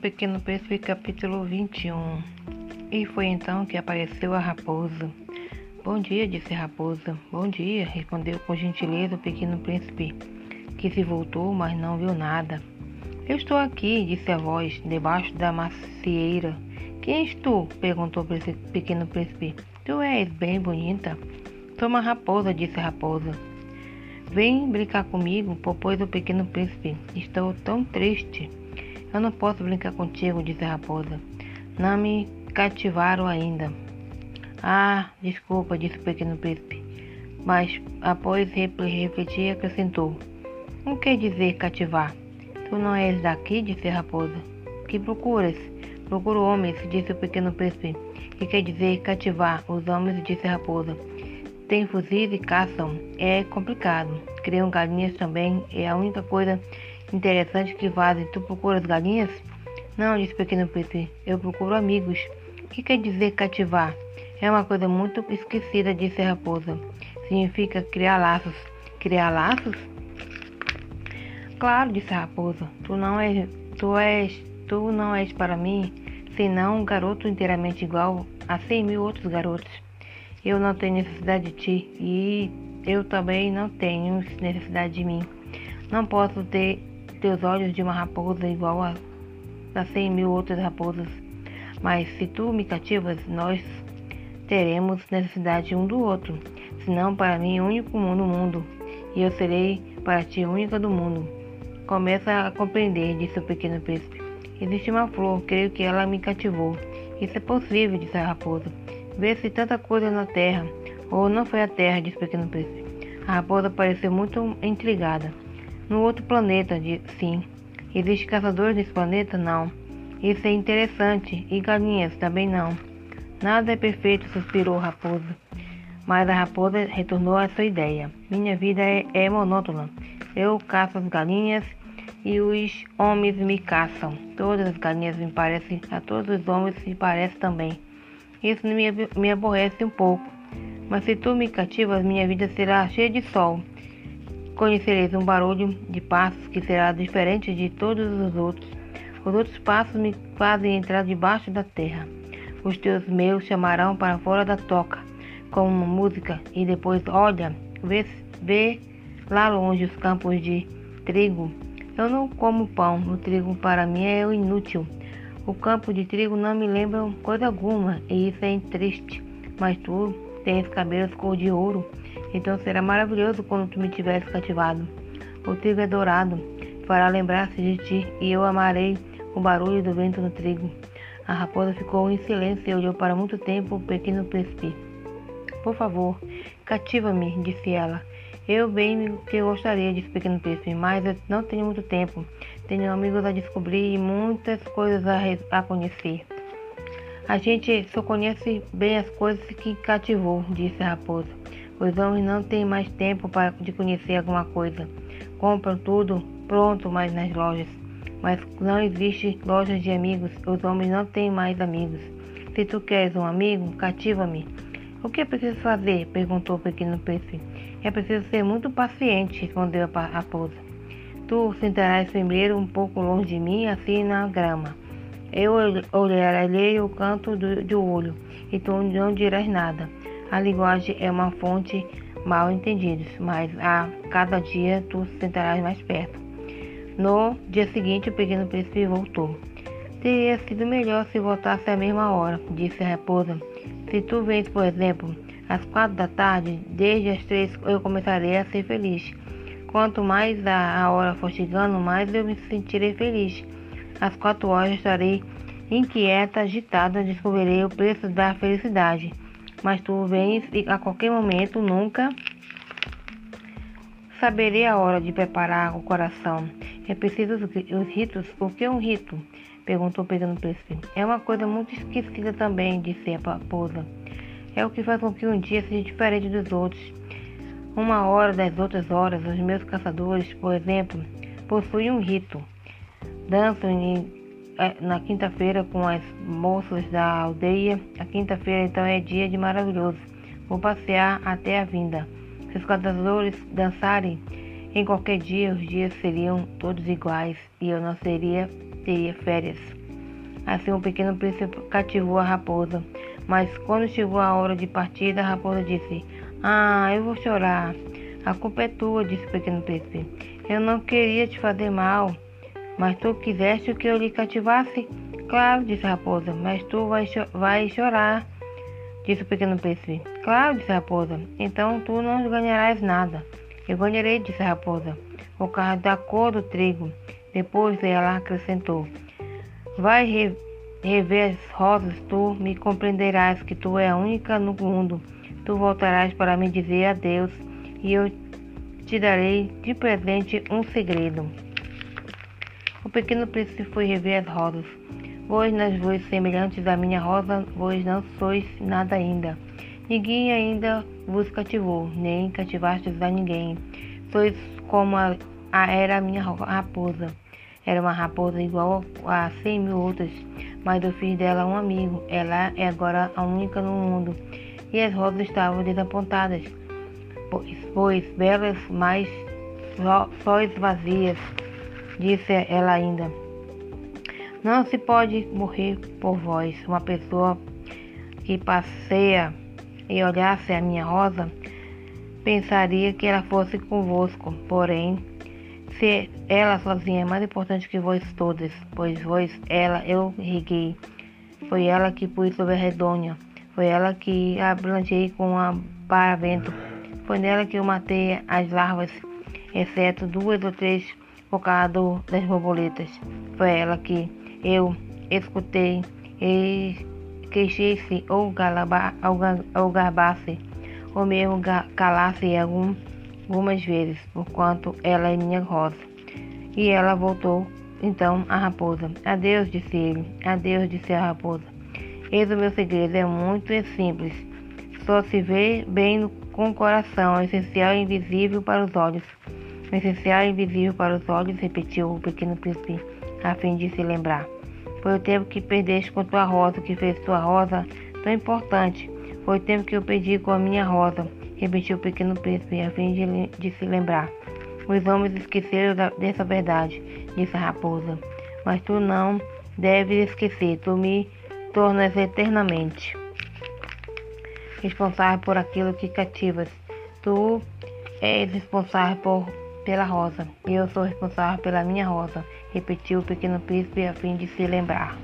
Pequeno Príncipe, capítulo 21 E foi então que apareceu a raposa. Bom dia, disse a raposa. Bom dia, respondeu com gentileza o Pequeno Príncipe, que se voltou, mas não viu nada. Eu estou aqui, disse a voz, debaixo da macieira. Quem és tu? perguntou o Pequeno Príncipe. Tu és bem bonita. Sou uma raposa, disse a raposa. Vem brincar comigo, propôs o Pequeno Príncipe. Estou tão triste. Eu não posso brincar contigo, disse a raposa. Não me cativaram ainda. Ah, desculpa, disse o pequeno príncipe. Mas, após refletir, acrescentou: O que dizer cativar? Tu não és daqui, disse a raposa. Que procuras? Procuro homens, disse o pequeno príncipe. Que quer dizer cativar os homens, disse a raposa. Tem fuzis e caçam. É complicado. Criam galinhas também. É a única coisa Interessante que fazem. Tu procuras galinhas? Não, disse o pequeno príncipe. Eu procuro amigos. O que quer dizer cativar? É uma coisa muito esquecida, disse a raposa. Significa criar laços. Criar laços? Claro, disse a raposa. Tu não és, tu és, tu não és para mim, senão um garoto inteiramente igual a cem mil outros garotos. Eu não tenho necessidade de ti e eu também não tenho necessidade de mim. Não posso ter teus olhos de uma raposa igual a, a cem mil outras raposas. Mas se tu me cativas, nós teremos necessidade um do outro. Senão, para mim, único no mundo, e eu serei para ti única do mundo. Começa a compreender, disse o pequeno príncipe. Existe uma flor, creio que ela me cativou. Isso é possível, disse a raposa. Vê-se tanta coisa na terra. Ou não foi a terra, disse o pequeno príncipe. A raposa pareceu muito intrigada. No outro planeta, sim. Existem caçadores nesse planeta? Não. Isso é interessante. E galinhas? Também não. Nada é perfeito, suspirou a raposa. Mas a raposa retornou à sua ideia. Minha vida é, é monótona. Eu caço as galinhas e os homens me caçam. Todas as galinhas me parecem, a todos os homens me parece também. Isso me, me aborrece um pouco. Mas se tu me cativas, minha vida será cheia de sol. Conhecereis um barulho de passos que será diferente de todos os outros. Os outros passos me fazem entrar debaixo da terra. Os teus meus chamarão para fora da toca, com uma música, e depois olha, vê, vê lá longe os campos de trigo. Eu não como pão, o trigo para mim é inútil. O campo de trigo não me lembra coisa alguma, e isso é triste. Mas tu tens cabelos cor de ouro então será maravilhoso quando tu me tiveres cativado. O trigo é dourado, fará lembrar-se de ti, e eu amarei o barulho do vento no trigo. A raposa ficou em silêncio e olhou para muito tempo o pequeno príncipe. Por favor, cativa-me, disse ela. Eu bem que gostaria, disse o pequeno príncipe, mas eu não tenho muito tempo. Tenho amigos a descobrir e muitas coisas a, a conhecer. A gente só conhece bem as coisas que cativou, disse a raposa. Os homens não têm mais tempo para de conhecer alguma coisa. Compram tudo pronto mais nas lojas. Mas não existe lojas de amigos. Os homens não têm mais amigos. Se tu queres um amigo, cativa-me. O que é preciso fazer? perguntou o pequeno príncipe. É preciso ser muito paciente, respondeu a raposa. Tu sentarás primeiro um pouco longe de mim, assim na grama. Eu olharei o canto do, do olho, e tu não dirás nada. A linguagem é uma fonte mal entendida, mas a cada dia tu se sentarás mais perto. No dia seguinte, o pequeno príncipe voltou. Teria sido melhor se voltasse à mesma hora, disse a raposa. Se tu vens, por exemplo, às quatro da tarde, desde as três eu começarei a ser feliz. Quanto mais a, a hora for chegando, mais eu me sentirei feliz. Às quatro horas estarei inquieta, agitada, descobrirei o preço da felicidade mas tu vens a qualquer momento, nunca saberei a hora de preparar o coração. É preciso os ritos. Por que um rito? Perguntou pegando príncipe. É uma coisa muito esquecida também, disse a raposa. É o que faz com que um dia seja diferente dos outros. Uma hora das outras horas, os meus caçadores, por exemplo, possuem um rito. Dançam é, na quinta-feira com as moças da aldeia. A quinta-feira então é dia de maravilhoso. Vou passear até a vinda. Se os caçadores dançarem em qualquer dia, os dias seriam todos iguais e eu não seria teria férias. Assim o pequeno príncipe cativou a raposa. Mas quando chegou a hora de partida, a raposa disse: Ah, eu vou chorar. A culpa é tua, disse o pequeno príncipe. Eu não queria te fazer mal, mas tu quiseste que eu lhe cativasse? Claro, disse a raposa, mas tu vai, cho vai chorar, disse o pequeno príncipe. Claro, disse a raposa, então tu não ganharás nada. Eu ganharei, disse a raposa, por causa da cor do trigo. Depois ela acrescentou: Vai re rever as rosas, tu me compreenderás que tu é a única no mundo. Tu voltarás para me dizer adeus e eu te darei de presente um segredo. O pequeno príncipe foi rever as rosas. Vós nas voz semelhantes à minha rosa, vós não sois nada ainda. Ninguém ainda vos cativou, nem cativastes a ninguém. Sois como a, a era a minha raposa. Era uma raposa igual a cem mil outras, mas eu fiz dela um amigo. Ela é agora a única no mundo. E as rosas estavam desapontadas, pois, pois belas, mas só, sóis vazias, disse ela ainda. Não se pode morrer por vós. Uma pessoa que passeia e olhasse a minha rosa pensaria que ela fosse convosco. Porém, se ela sozinha é mais importante que vós todos, pois vós ela eu reguei. Foi ela que pus sobre a redonha. Foi ela que a plantei com a paravento. Foi nela que eu matei as larvas, exceto duas ou três causa das borboletas. Foi ela que eu escutei e queixei-se ou, ou garbasse, ou mesmo calasse algum, algumas vezes, porquanto ela é minha rosa. E ela voltou então a raposa. Adeus, disse ele. Adeus, disse a raposa. Eis o meu segredo, é muito simples. Só se vê bem com o coração, é essencial e invisível para os olhos. Essencial e invisível para os olhos, repetiu o pequeno príncipe a fim de se lembrar. Foi o tempo que perdeste com tua rosa, que fez tua rosa tão importante. Foi o tempo que eu perdi com a minha rosa, repetiu o pequeno príncipe, a fim de, de se lembrar. Os homens esqueceram da, dessa verdade, disse a raposa. Mas tu não deves esquecer, tu me tornas eternamente responsável por aquilo que cativas. Tu és responsável por pela rosa, e eu sou responsável pela minha rosa, repetiu o pequeno príncipe a fim de se lembrar.